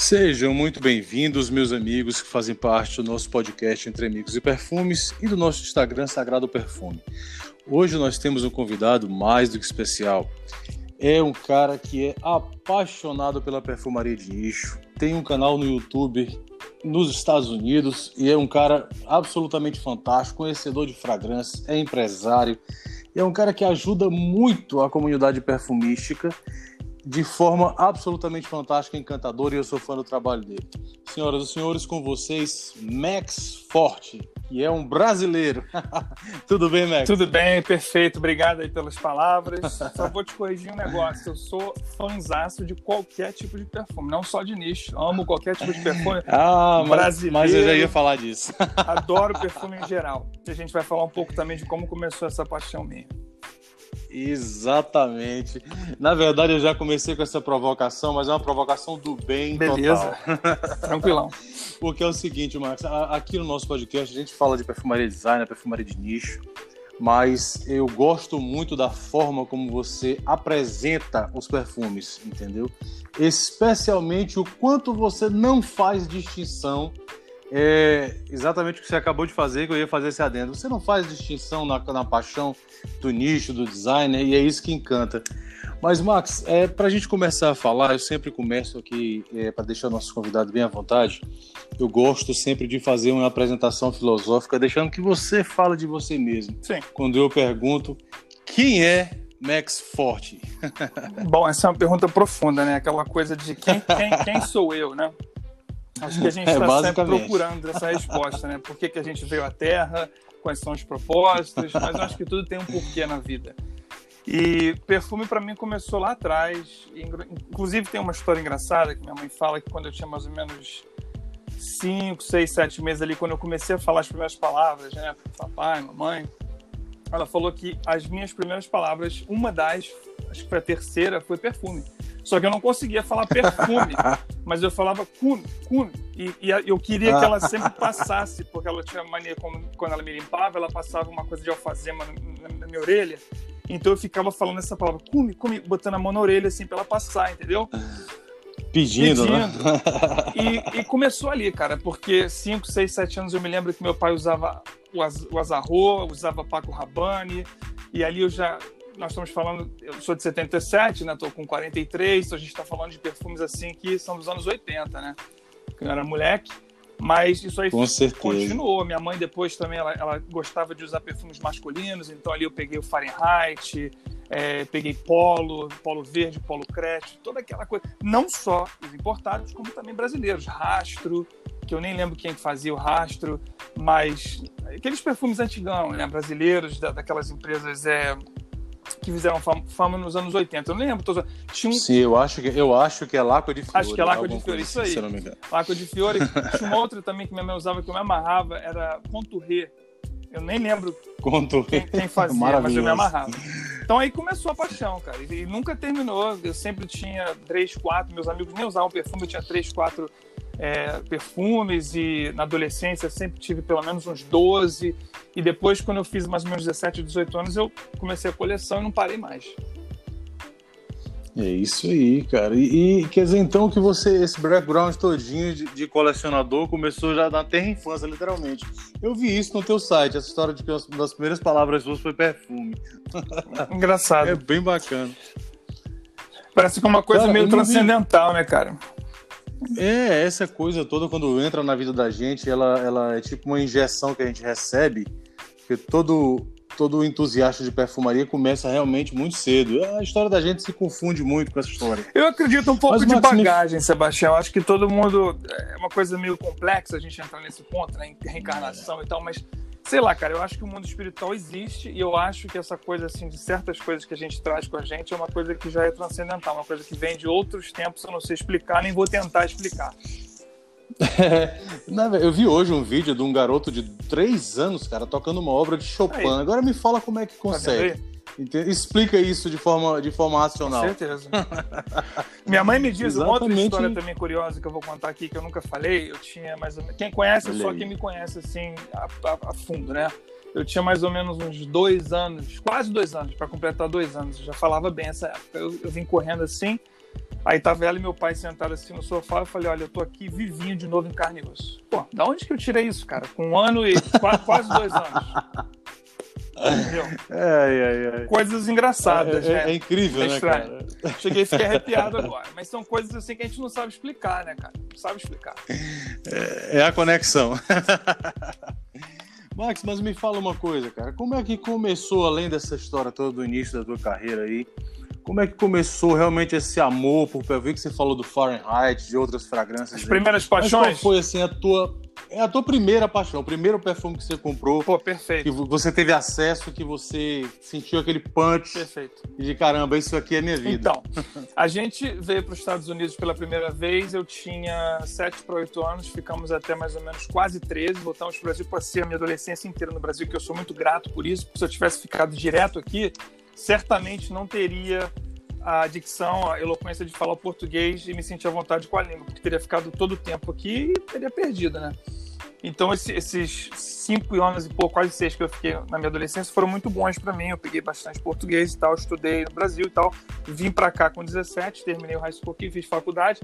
Sejam muito bem-vindos, meus amigos que fazem parte do nosso podcast Entre Amigos e Perfumes e do nosso Instagram Sagrado Perfume. Hoje nós temos um convidado mais do que especial. É um cara que é apaixonado pela perfumaria de nicho, tem um canal no YouTube nos Estados Unidos e é um cara absolutamente fantástico, conhecedor de fragrâncias, é empresário, é um cara que ajuda muito a comunidade perfumística de forma absolutamente fantástica, encantadora, e eu sou fã do trabalho dele. Senhoras e senhores, com vocês, Max Forte, que é um brasileiro. Tudo bem, Max? Tudo bem, perfeito. Obrigado aí pelas palavras. Só vou te corrigir um negócio. Eu sou fãzaço de qualquer tipo de perfume, não só de nicho. Amo qualquer tipo de perfume ah, brasileiro. Mas eu já ia falar disso. Adoro perfume em geral. E a gente vai falar um pouco também de como começou essa paixão minha. Exatamente. Na verdade, eu já comecei com essa provocação, mas é uma provocação do bem Beleza. total. Tranquilão. Porque é o seguinte, Max, aqui no nosso podcast a gente fala de perfumaria design, perfumaria de nicho, mas eu gosto muito da forma como você apresenta os perfumes, entendeu? Especialmente o quanto você não faz distinção é exatamente o que você acabou de fazer, que eu ia fazer esse adendo. Você não faz distinção na, na paixão do nicho, do designer, e é isso que encanta. Mas, Max, é, para a gente começar a falar, eu sempre começo aqui, é, para deixar nossos convidados bem à vontade, eu gosto sempre de fazer uma apresentação filosófica, deixando que você fale de você mesmo. Sim. Quando eu pergunto quem é Max Forte? Bom, essa é uma pergunta profunda, né? Aquela coisa de quem, quem, quem sou eu, né? Acho que a gente está é, sempre procurando essa resposta, né? Por que, que a gente veio à Terra, quais são os propósitos, mas eu acho que tudo tem um porquê na vida. E perfume para mim começou lá atrás. Inclusive tem uma história engraçada que minha mãe fala que quando eu tinha mais ou menos 5, 6, 7 meses ali, quando eu comecei a falar as primeiras palavras, né? Papai, mamãe. Ela falou que as minhas primeiras palavras, uma das, acho que foi a terceira, foi perfume. Só que eu não conseguia falar perfume, mas eu falava cume, cume. E, e, eu queria que ela sempre passasse, porque ela tinha mania, quando, quando ela me limpava, ela passava uma coisa de alfazema na, na minha orelha. Então eu ficava falando essa palavra, cume, cume, botando a mão na orelha assim pra ela passar, entendeu? Pedindo, Pedindo. né? E, e, começou ali, cara, porque 5, 6, 7 anos eu me lembro que meu pai usava o, az, o Azarro, usava Paco Rabanne, e ali eu já nós estamos falando, eu sou de 77, né? Tô com 43, então a gente está falando de perfumes assim que são dos anos 80, né? Que eu era moleque. Mas isso aí continuou. Minha mãe depois também, ela, ela, gostava de usar perfumes masculinos, então ali eu peguei o Fahrenheit, é, peguei Polo, Polo Verde, Polo Crest, toda aquela coisa. Não só os importados, como também brasileiros. Rastro, que eu nem lembro quem fazia o Rastro, mas aqueles perfumes antigão, né? Brasileiros, da, daquelas empresas é, que fizeram fama nos anos 80. Eu não lembro. Tô... Tinha um... Sim, eu acho, que, eu acho que é Laco de Fiore. Acho que é Laco de Fiore, isso assim, aí. Se eu não me engano. Laco de Fiore. Tinha uma outra também que minha mãe usava que eu me amarrava, era Contouré. Eu nem lembro quem, quem fazia, mas eu me amarrava. Então aí começou a paixão, cara. E, e nunca terminou. Eu sempre tinha três, quatro. Meus amigos nem usavam perfume, eu tinha três, quatro é, perfumes e na adolescência sempre tive pelo menos uns 12 e depois quando eu fiz mais ou menos 17, 18 anos eu comecei a coleção e não parei mais. É isso aí, cara. E, e, quer dizer então que você, esse background todinho de, de, colecionador começou já na terra infância, literalmente. Eu vi isso no teu site, essa história de que uma das primeiras palavras suas foi perfume. Engraçado. É bem bacana. Parece que é uma coisa cara, meio transcendental, vi... né, cara? É, essa coisa toda, quando entra na vida da gente, ela, ela é tipo uma injeção que a gente recebe, que todo, todo entusiasta de perfumaria começa realmente muito cedo. A história da gente se confunde muito com essa história. Eu acredito um pouco Mas, de Max, bagagem, me... Sebastião. Acho que todo mundo. É uma coisa meio complexa a gente entrar nesse ponto, né? Reencarnação e tal, mas sei lá, cara, eu acho que o mundo espiritual existe e eu acho que essa coisa, assim, de certas coisas que a gente traz com a gente é uma coisa que já é transcendental, uma coisa que vem de outros tempos, eu não sei explicar, nem vou tentar explicar. eu vi hoje um vídeo de um garoto de 3 anos, cara, tocando uma obra de Chopin. Aí. Agora me fala como é que tá Explica isso de forma, de forma racional. Com certeza. Minha mãe me diz uma outra história também curiosa que eu vou contar aqui, que eu nunca falei. Eu tinha mais ou menos. Quem conhece, só quem me conhece assim, a, a, a, fundo, né? Eu tinha mais ou menos uns dois anos, quase dois anos, para completar dois anos. Eu já falava bem essa época. Eu, eu vim correndo assim. Aí tava ela e meu pai sentados assim no sofá. Eu falei: Olha, eu tô aqui vivinho de novo em carne e osso. Pô, da onde que eu tirei isso, cara? Com um ano e quase, quase dois anos. Entendeu? É, é, é. Coisas engraçadas, é, né? É incrível, né, cara? Cheguei a ficar arrepiado agora. Mas são coisas assim que a gente não sabe explicar, né, cara? Não sabe explicar. É, é a conexão. Max, mas me fala uma coisa, cara. Como é que começou, além dessa história toda do início da tua carreira aí, como é que começou realmente esse amor por eu vi que você falou do Fahrenheit, de outras fragrâncias. As primeiras paixões? Mas qual foi assim a tua é a tua primeira paixão, o primeiro perfume que você comprou. Pô, perfeito. Que você teve acesso, que você sentiu aquele punch. Perfeito. E de caramba, isso aqui é minha vida. Então, a gente veio para os Estados Unidos pela primeira vez. Eu tinha 7 para 8 anos, ficamos até mais ou menos quase 13. Voltamos para o Brasil, passei a minha adolescência inteira no Brasil, que eu sou muito grato por isso. Porque se eu tivesse ficado direto aqui, certamente não teria a dicção, a eloquência de falar português e me sentir à vontade com a língua, porque teria ficado todo o tempo aqui e teria perdido, né? Então, esse, esses cinco anos e pouco, quase seis que eu fiquei na minha adolescência foram muito bons para mim. Eu peguei bastante português e tal, estudei no Brasil e tal. Vim para cá com 17, terminei o high school aqui, fiz faculdade.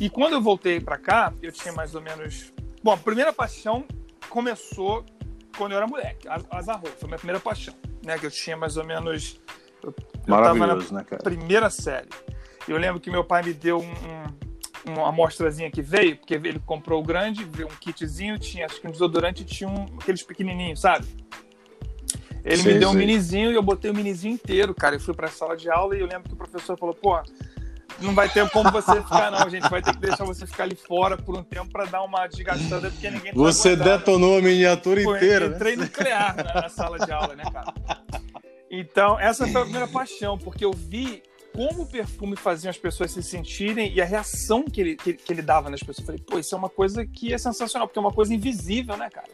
E quando eu voltei para cá, eu tinha mais ou menos. Bom, a primeira paixão começou quando eu era moleque. Azarro, foi a minha primeira paixão, né? Que eu tinha mais ou menos Maravilhoso, né, cara? primeira série. Eu lembro que meu pai me deu um, um, uma amostrazinha que veio, porque ele comprou o grande, veio um kitzinho, tinha acho que um desodorante e tinha um, aqueles pequenininhos, sabe? Ele me deu um minizinho e eu botei o minizinho inteiro, cara. Eu fui pra sala de aula e eu lembro que o professor falou, pô, não vai ter como você ficar, não, gente. Vai ter que deixar você ficar ali fora por um tempo para dar uma desgastada, porque ninguém Você detonou a miniatura Pô, inteira. Eu entrei né? nuclear na, na, sala de aula, né, cara? Então, essa foi a primeira paixão, porque eu vi como o perfume fazia as pessoas se sentirem e a reação que ele, que, que ele dava nas pessoas. Eu falei, pô, isso é uma coisa que é sensacional, porque é uma coisa invisível, né, cara?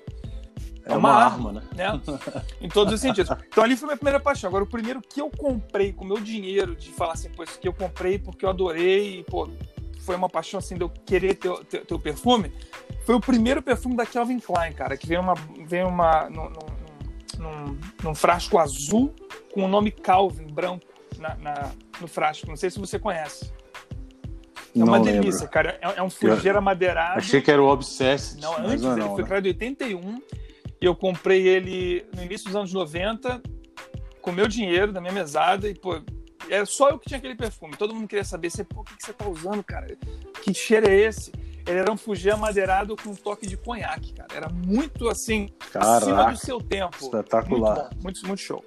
É, é uma, uma arma, né? né? em todos os sentidos. Então ali foi a minha primeira paixão. Agora, o primeiro que eu comprei com meu dinheiro, de falar assim, pô, isso que eu comprei porque eu adorei, e, pô, foi uma paixão assim de eu querer ter, ter, ter, o perfume, foi o primeiro perfume da Calvin Klein, cara, que veio uma. Veio uma no, num, num frasco azul com o nome Calvin, branco, na, na, no frasco. Não sei se você conhece. É uma não delícia, lembro. cara. É, é um fugeira madeirado. Achei que era o Obsessed. Não, antes, não, ele foi né? criado em 81. E eu comprei ele no início dos anos 90, com meu dinheiro, da minha mesada. E, pô, era só eu que tinha aquele perfume. Todo mundo queria saber, você, pô, o que, que você tá usando, cara? Que cheiro é esse? Ele era um fugê amadeirado com um toque de conhaque, cara. Era muito assim, Caraca, acima do seu tempo. Espetacular. Muito, bom, muito, muito show.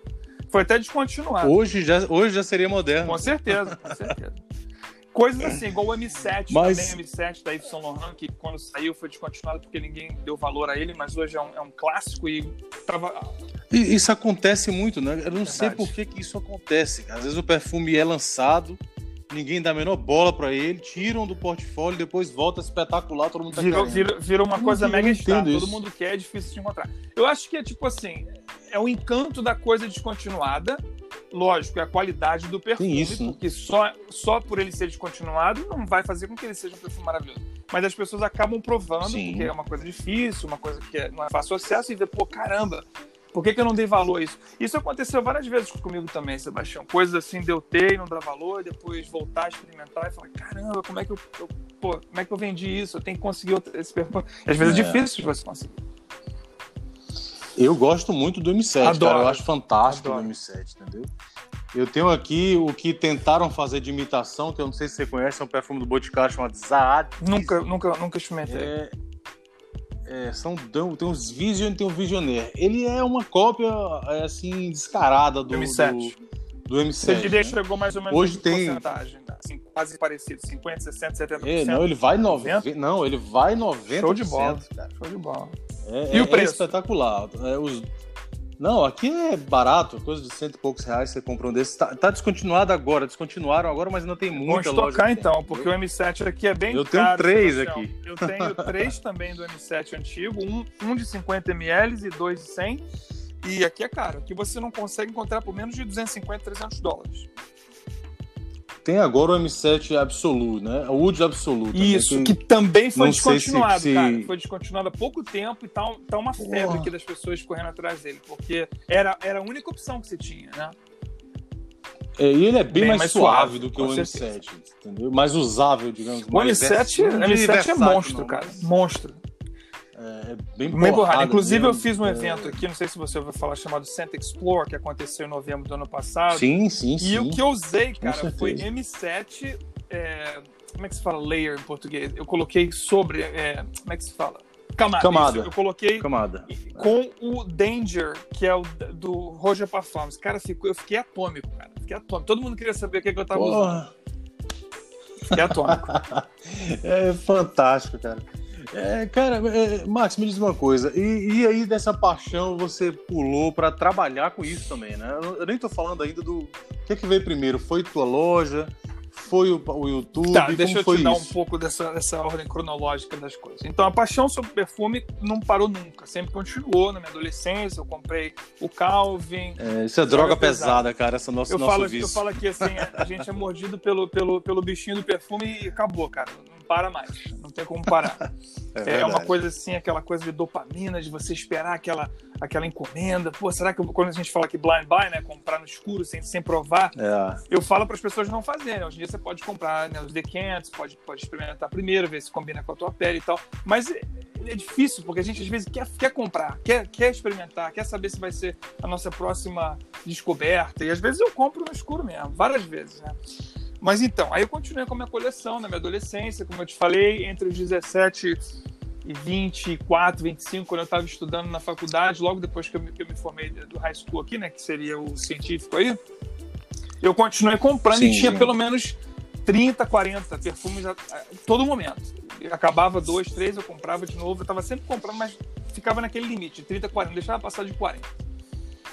Foi até descontinuado. Hoje já, hoje já seria moderno. Com certeza, com certeza. Coisas assim, igual o M7 mas... também, M7 da Yves Saint Laurent, que quando saiu foi descontinuado porque ninguém deu valor a ele, mas hoje é um, é um clássico e tava. Isso acontece muito, né? Eu não Verdade. sei por que, que isso acontece. Às vezes o perfume é lançado, ninguém dá a menor bola para ele, tiram do portfólio, depois volta espetacular, todo mundo tá vira, vira, vira, uma coisa mega estar, todo mundo quer, é difícil de encontrar. Eu acho que é tipo assim, é o encanto da coisa descontinuada, lógico, é a qualidade do perfume, isso, né? porque só, só por ele ser descontinuado não vai fazer com que ele seja um perfume maravilhoso. Mas as pessoas acabam provando, Sim. porque é uma coisa difícil, uma coisa que é, não é fácil acesso, e vê, pô, caramba, por que, que eu não dei valor a isso? Isso aconteceu várias vezes comigo também, Sebastião. Coisas assim de eu ter e não dar valor, e depois voltar a experimentar e falar, caramba, como é que eu, eu pô, como é que eu vendi isso? Eu tenho que conseguir esse perfume. Às vezes é, é difícil de você conseguir. Eu gosto muito do M7, Adoro. cara. Eu acho fantástico Adoro. o M7, entendeu? Eu tenho aqui o que tentaram fazer de imitação, que eu não sei se você conhece, é um perfume do Boticário chamado Zaad. Nunca, nunca, nunca experimentei. É, é, são, tem uns Vision e tem um Visionaire. Ele é uma cópia, é, assim, descarada do M7. Do, do M7. Você diria que chegou mais ou menos Hoje tem porcentagem, né? assim, quase parecido, 50, 60, 70%. É, não, ele vai 90, não, ele vai 90%. Show de bola, cara. Show de bola. É, e o é preço? espetacular. É, os, não, aqui é barato, coisa de cento e poucos reais você compra um desses. Tá, tá descontinuado agora, descontinuaram agora, mas não tem muita Vamos tocar então, porque o M7 aqui é bem Eu caro, tenho três aqui. Eu tenho três também do M7 antigo, um, um de 50 ml e dois de 100. E aqui é caro, aqui você não consegue encontrar por menos de 250, 300 dólares. Tem agora o M7 Absolute, né? O Wood Absolute. Isso, que também foi descontinuado, se, se... cara. Foi descontinuado há pouco tempo e tá, tá uma febre aqui das pessoas correndo atrás dele, porque era, era a única opção que você tinha, né? É, e ele é bem, bem mais, mais, suave, suave do que o M7, entendeu? Mais usável, digamos. O M7, M7 é monstro, cara. Monstro. É, é bem, bem borrado. Inclusive, eu fiz um é... evento aqui, não sei se você ouviu falar, chamado Center Explore, que aconteceu em novembro do ano passado. Sim, sim, e sim. E o que eu usei, cara, foi M7. É... Como é que se fala layer em português? Eu coloquei sobre. É... Como é que se fala? Camada. Camada. Eu coloquei Camada. com o Danger, que é o do Roger Performance. Cara, eu fiquei atômico, cara. Fiquei atômico. Todo mundo queria saber o que, que eu tava Porra. usando. Fiquei atômico. é fantástico, cara. É, cara, é, Max, me diz uma coisa. E, e aí, dessa paixão, você pulou para trabalhar com isso também, né? Eu nem tô falando ainda do. O que, é que veio primeiro? Foi tua loja? foi o, o YouTube? Tá, deixa eu te dar um pouco dessa, dessa ordem cronológica das coisas. Então, a paixão sobre perfume não parou nunca, sempre continuou. Na minha adolescência, eu comprei o Calvin. É, isso é droga, pesada, pesada, cara, essa é nossa eu nosso falo, vício. Eu falo aqui assim, a gente é mordido pelo, pelo, pelo bichinho do perfume e acabou, cara. Para mais, não tem como parar. é, é, uma coisa assim, aquela coisa de dopamina, de você esperar aquela, aquela encomenda. Pô, será que quando a gente fala que blind buy, né, comprar no escuro sem, sem provar, é. eu falo para as pessoas não fazerem. Hoje em dia você pode comprar né, os decants, pode, pode experimentar primeiro, ver se combina com a tua pele e tal. Mas é, é difícil, porque a gente às vezes quer, quer comprar, quer, quer experimentar, quer saber se vai ser a nossa próxima descoberta. E às vezes eu compro no escuro mesmo, várias vezes, né? Mas então, aí eu continuei com a minha coleção na minha adolescência, como eu te falei, entre os 17 e 24, 25, quando eu estava estudando na faculdade, logo depois que eu, me, que eu me formei do high school aqui, né, que seria o científico aí, eu continuei comprando sim, e tinha sim. pelo menos 30, 40 perfumes a, a todo momento. Eu acabava dois, três, eu comprava de novo. Eu estava sempre comprando, mas ficava naquele limite, 30, 40, deixava passar de 40.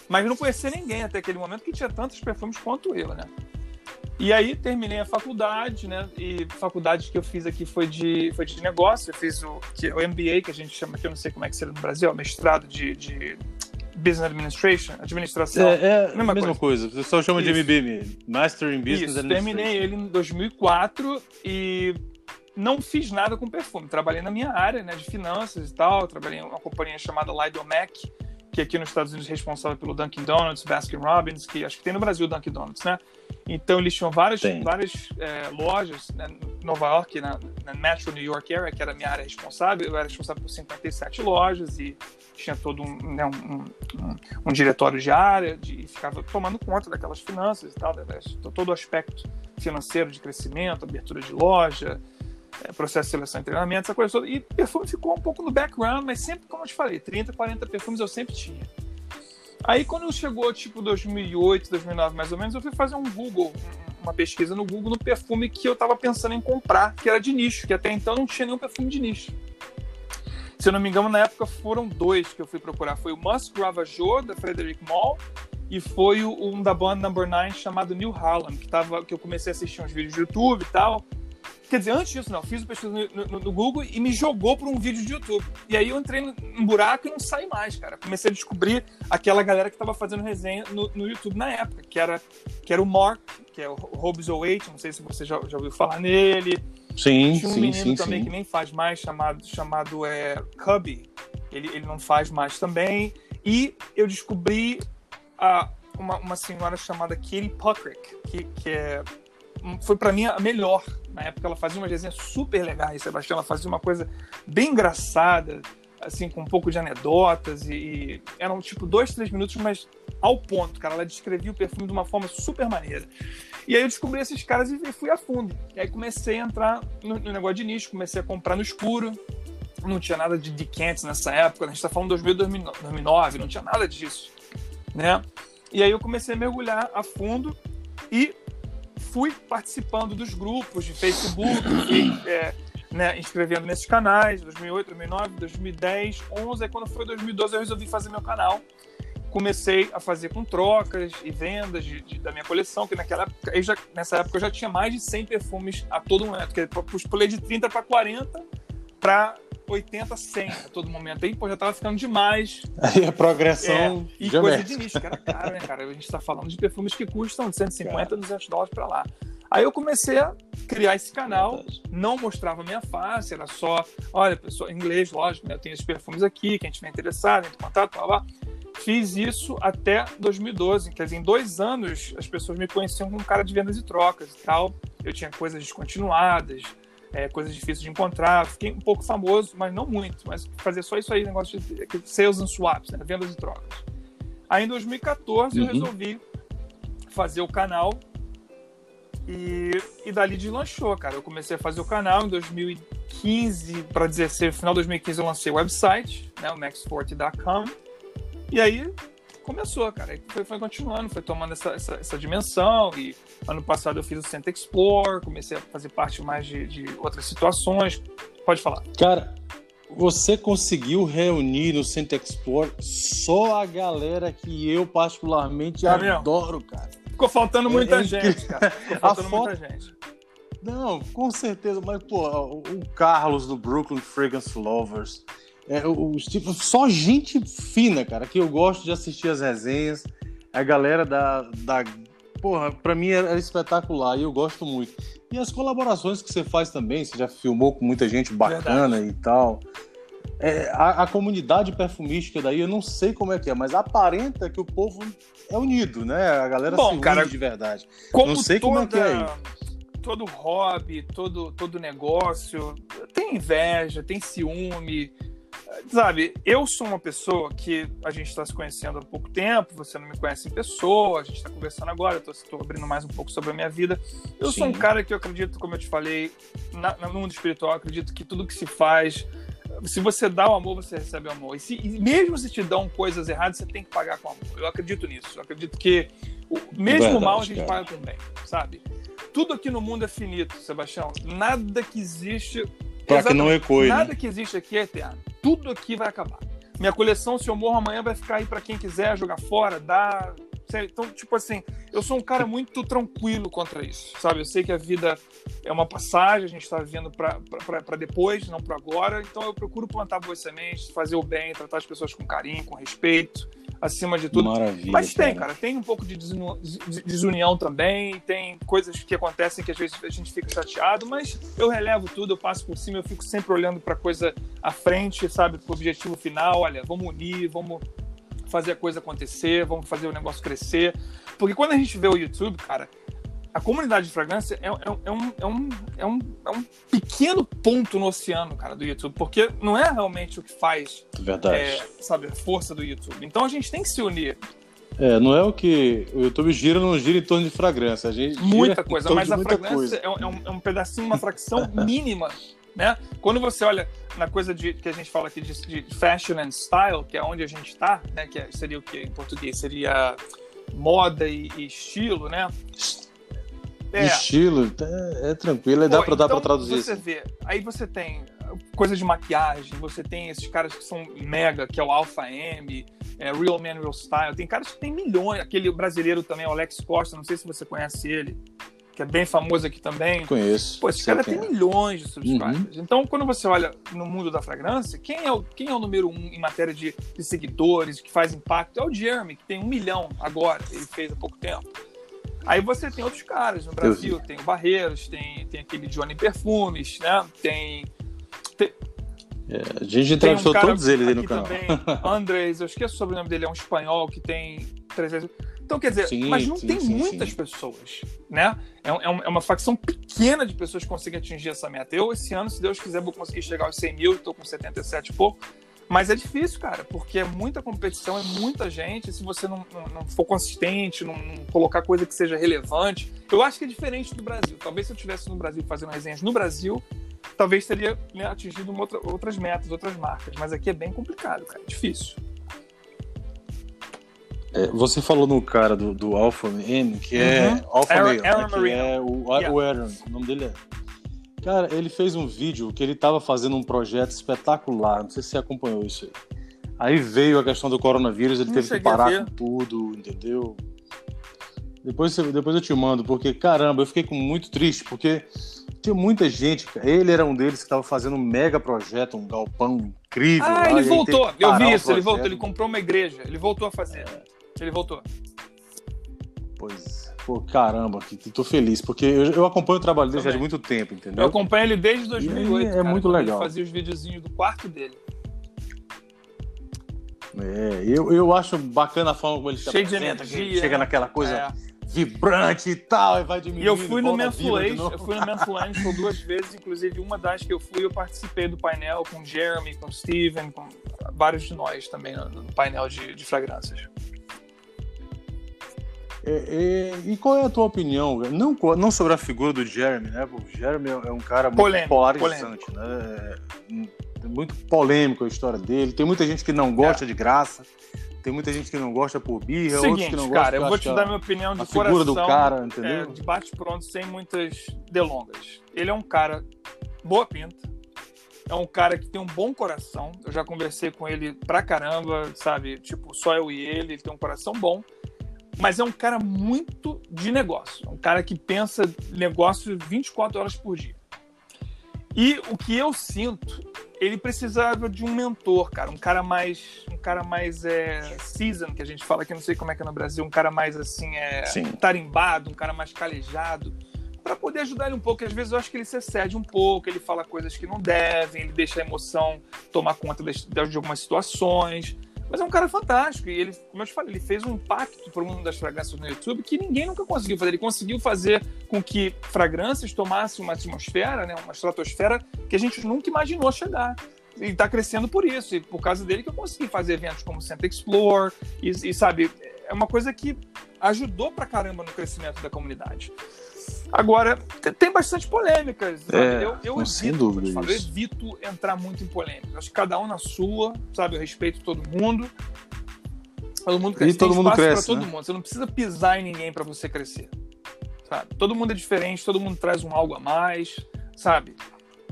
Mas não conhecia ninguém até aquele momento que tinha tantos perfumes quanto eu, né? E aí terminei a faculdade, né? E faculdade que eu fiz aqui foi de, foi de negócio. Eu fiz o, que, é o MBA, que a gente chama aqui, eu não sei como é que seria no Brasil, mestrado de, de Business Administration, administração. É, é mesma, mesma coisa. coisa. O pessoal chama Isso. de MBA, Master in Business Isso. Administration. Terminei ele em 2004 e não fiz nada com perfume. Trabalhei na minha área, né, de finanças e tal. Trabalhei em uma companhia chamada Lidomac, que aqui nos Estados Unidos é responsável pelo Dunkin' Donuts, Baskin Robbins, que acho que tem no Brasil o Dunkin' Donuts, né? Então eles tinham várias, várias é, lojas né, em Nova York, na, na, Metro New York Area, que era a minha área responsável. Eu era responsável por 57 lojas e tinha todo um, né, um, um, um, diretório de área de, e ficava tomando conta daquelas finanças e tal, todo o aspecto financeiro de crescimento, abertura de loja, processo de seleção e treinamento, essa coisa toda. E perfume ficou um pouco no background, mas sempre, como eu te falei, 30, 40 perfumes eu sempre tinha. Aí quando chegou tipo 2008, 2009 mais ou menos, eu fui fazer um Google, uma pesquisa no Google no perfume que eu estava pensando em comprar, que era de nicho, que até então não tinha nenhum perfume de nicho. Se eu não me engano, na época foram dois que eu fui procurar. Foi o Musk Ravageur, da Frederic Mall, e foi um da banda Number 9 chamado New Harlem, que, tava, que eu comecei a assistir uns vídeos de YouTube e tal. Quer dizer, antes disso, não. Fiz o pesquisa no, no, no, Google e me jogou para um vídeo de YouTube. E aí eu entrei num buraco e não saí mais, cara. Comecei a descobrir aquela galera que estava fazendo resenha no, no, YouTube na época, que era, que era o Mark, que é o Hobbs 08, não sei se você já, já ouviu falar nele. Sim, Tinha um sim, menino sim, também sim. que nem faz mais, chamado, chamado é, Cubby. Ele, ele não faz mais também. E eu descobri a, uma, uma senhora chamada Katie Puckrick, que, que é foi para mim a melhor. Na época ela fazia umas desenhos super legais, Sebastião. Ela fazia uma coisa bem engraçada, assim, com um pouco de anedotas e, e eram tipo dois, três minutos, mas ao ponto, cara. Ela descrevia o perfume de uma forma super maneira. E aí eu descobri esses caras e fui a fundo. E aí comecei a entrar no, no negócio de nicho, comecei a comprar no escuro. Não tinha nada de decants nessa época, a gente está falando 2000, 2009, não tinha nada disso, né? E aí eu comecei a mergulhar a fundo e fui participando dos grupos de Facebook, fui, é, né, inscrevendo nesses canais, 2008, 2009, 2010, 11, aí quando foi 2012 eu resolvi fazer meu canal. Comecei a fazer com trocas e vendas de, de, da minha coleção, que naquela época, já, nessa época eu já tinha mais de 100 perfumes a todo momento, que pulei de 30 para 40 para 80, 100 a todo momento. Aí, pô, já tava ficando demais. Aí a progressão. É, e coisa de nicho, que era caro, né, cara? A gente tá falando de perfumes que custam de 150 cara. 200 dólares pra lá. Aí eu comecei a criar esse canal, Verdade. não mostrava minha face, era só, olha, pessoa, em inglês, lógico, né? Eu tenho esses perfumes aqui, quem tiver interessado, entre contato, blá, blá. fiz isso até 2012. Quer dizer, em dois anos as pessoas me conheciam como um cara de vendas e trocas e tal. Eu tinha coisas descontinuadas, é, coisas difíceis de encontrar. Fiquei um pouco famoso, mas não muito. Mas fazer só isso aí, negócio de sales and swaps, né? vendas e trocas. Aí em 2014 uhum. eu resolvi fazer o canal e, e dali deslanchou, cara. Eu comecei a fazer o canal em 2015 para 16, final de 2015 eu lancei o website, né, o maxforte.com. E aí começou, cara. Foi, foi continuando, foi tomando essa, essa, essa, dimensão. E ano passado eu fiz o Center Explore, comecei a fazer parte mais de, de outras situações. Pode falar. Cara, você conseguiu reunir no Center Explore só a galera que eu particularmente é adoro, mesmo? cara. Ficou faltando é muita é, gente, cara. Ficou faltando foto... muita gente. Não, com certeza, mas pô, o Carlos do Brooklyn Fragrance Lovers, é, os tipos, só gente fina, cara, que eu gosto de assistir as resenhas. A galera da, da porra, pra mim era espetacular e eu gosto muito. E as colaborações que você faz também, você já filmou com muita gente bacana Verdade. e tal. É, a, a, comunidade perfumística daí, eu não sei como é que é, mas aparenta que o povo é unido, né? A galera Bom, se cara, de verdade. Como não sei toda, como é que é aí. Todo hobby, todo, todo negócio tem inveja, tem ciúme, sabe, eu sou uma pessoa que a gente está se conhecendo há pouco tempo, você não me conhece em pessoa, a gente está conversando agora, eu estou abrindo mais um pouco sobre a minha vida. Eu Sim. sou um cara que eu acredito, como eu te falei, na, no mundo espiritual, acredito que tudo que se faz, se você dá o amor, você recebe o amor. E, se, e mesmo se te dão coisas erradas, você tem que pagar com amor. Eu acredito nisso. Eu acredito que o mesmo Verdade, mal a gente cara. paga com bem, sabe? Tudo aqui no mundo é finito, Sebastião. Nada que existe. Para que não ecoe. Nada né? que existe aqui é eterno tudo aqui vai acabar. Minha coleção, se eu morro amanhã, vai ficar aí para quem quiser jogar fora, dar. Então, tipo assim, eu sou um cara muito tranquilo contra isso, sabe? Eu sei que a vida é uma passagem, a gente está vivendo para depois, não para agora. Então, eu procuro plantar boas sementes, fazer o bem, tratar as pessoas com carinho, com respeito acima de tudo. Maravilha. Mas tem, cara, tem um pouco de desunião também, tem coisas que acontecem que às vezes a gente fica chateado, mas eu relevo tudo, eu passo por cima, eu fico sempre olhando para coisa à frente, sabe, para o objetivo final. Olha, vamos unir, vamos fazer a coisa acontecer, vamos fazer o negócio crescer. Porque quando a gente vê o YouTube, cara, a comunidade de fragrância é, é, é, um, é, um, é, um, é um pequeno ponto no oceano, cara, do YouTube, porque não é realmente o que faz, Verdade. É, sabe, a força do YouTube. Então a gente tem que se unir. É, não é o que o YouTube gira, não gira em torno de fragrância. A gente muita coisa, mas a fragrância é, é, um, é um pedacinho, uma fração mínima, né? Quando você olha na coisa de que a gente fala aqui de, de fashion and style, que é onde a gente está, né? Que seria o que em português seria moda e, e estilo, né? É. Estilo, é, é tranquilo, dá para então, dar para traduzir. Você vê, aí você tem coisa de maquiagem, você tem esses caras que são mega, que é o Alpha M, é, Real Man Real Style, tem caras que tem milhões, aquele brasileiro também, o Alex Costa, não sei se você conhece ele, que é bem famoso aqui também. Conheço. Pô, esse cara tem é. milhões de subscribers. Uhum. Então, quando você olha no mundo da fragrância, quem é o, quem é o número um em matéria de, de seguidores, que faz impacto? É o Jeremy, que tem um milhão agora, ele fez há pouco tempo. Aí você tem outros caras no Brasil, tem o Barreiros, tem, tem aquele Johnny Perfumes, né? Tem. tem é, a gente entrevistou um todos eles aí no canal. Também, Andrés, eu esqueço o sobrenome dele, é um espanhol que tem 300. Então, quer dizer, sim, mas não sim, tem sim, muitas pessoas, né? É, é, é, uma facção pequena de pessoas que conseguem atingir essa meta. Eu, esse ano, se Deus quiser, vou conseguir chegar aos 100 mil, estou com 77 e pouco. Mas é difícil, cara, porque é muita competição, é muita gente. Se você não, não, não for consistente, não, não, colocar coisa que seja relevante. Eu acho que é diferente do Brasil. Talvez se eu estivesse no Brasil fazendo resenhas no Brasil, talvez teria né, atingido outra, outras metas, outras marcas. Mas aqui é bem complicado, cara. É difícil. É, você falou no cara do, do Alpha M, que é uhum. Alpha Aaron, Male, Aaron né, que é o, yeah. o Aaron. O nome dele é Cara, ele fez um vídeo que ele estava fazendo um projeto espetacular. Não sei se você acompanhou isso aí. Aí veio a questão do coronavírus, ele não teve que parar com tudo, entendeu? Depois, depois eu te mando, porque caramba, eu fiquei muito triste, porque tinha muita gente, ele era um deles que estava fazendo um mega projeto, um galpão incrível. Ah, lá, ele voltou, eu vi isso, ele voltou, ele comprou uma igreja, ele voltou a fazer. É. Ele voltou. Pois Pô, caramba, que tô feliz, porque eu, eu acompanho o trabalho dele já de muito tempo, entendeu? Eu acompanho ele desde 2008. é cara, muito legal. Ele fazia os videozinhos do quarto dele. É, eu, eu acho bacana a forma como ele Cheio de energia. Chega naquela coisa é. vibrante e tal, e vai diminuindo. E eu fui no Menfluence, eu fui no Menfluence por duas vezes, inclusive uma das que eu fui, eu participei do painel com o Jeremy, com o Steven, com vários de nós também no, no painel de, de fragrâncias. É, é, e qual é a tua opinião? Não, não sobre a figura do Jeremy, né? O Jeremy é um cara muito polêmico, polarizante, polêmico. né? É, muito polêmico a história dele. Tem muita gente que não gosta é. de graça. Tem muita gente que não gosta por birra, Seguinte, outros que não cara, eu vou te dar minha opinião de a coração. figura do cara, entendeu? É, de bate-pronto, sem muitas delongas. Ele é um cara boa pinta, é um cara que tem um bom coração. Eu já conversei com ele pra caramba, sabe? Tipo, só eu e ele, ele tem um coração bom mas é um cara muito de negócio. É um cara que pensa negócio 24 horas por dia. E o que eu sinto, ele precisava de um mentor, cara, um cara mais, um cara mais é, season, que a gente fala que não sei como é que é no Brasil, um cara mais assim é Sim. tarimbado, um cara mais calejado, para poder ajudar ele um pouco. Às vezes eu acho que ele se excede um pouco, ele fala coisas que não devem, ele deixa a emoção tomar conta de algumas situações. Mas é um cara fantástico. E ele, como eu te falei, ele fez um impacto para o mundo das fragrâncias no YouTube que ninguém nunca conseguiu fazer. Ele conseguiu fazer com que fragrâncias tomassem uma atmosfera, né, uma estratosfera que a gente nunca imaginou chegar. E está crescendo por isso. E por causa dele que eu consegui fazer eventos como Center Explore. E, e sabe, é uma coisa que ajudou pra caramba no crescimento da comunidade. Agora, tem bastante polêmicas. É, eu, eu, evito, eu evito entrar muito em polêmicas. Acho que cada um na sua, sabe? Eu respeito todo mundo. Todo mundo cresce. E todo mundo cresce. todo né? mundo. Você não precisa pisar em ninguém para você crescer. Sabe? Todo mundo é diferente, todo mundo traz um algo a mais, sabe?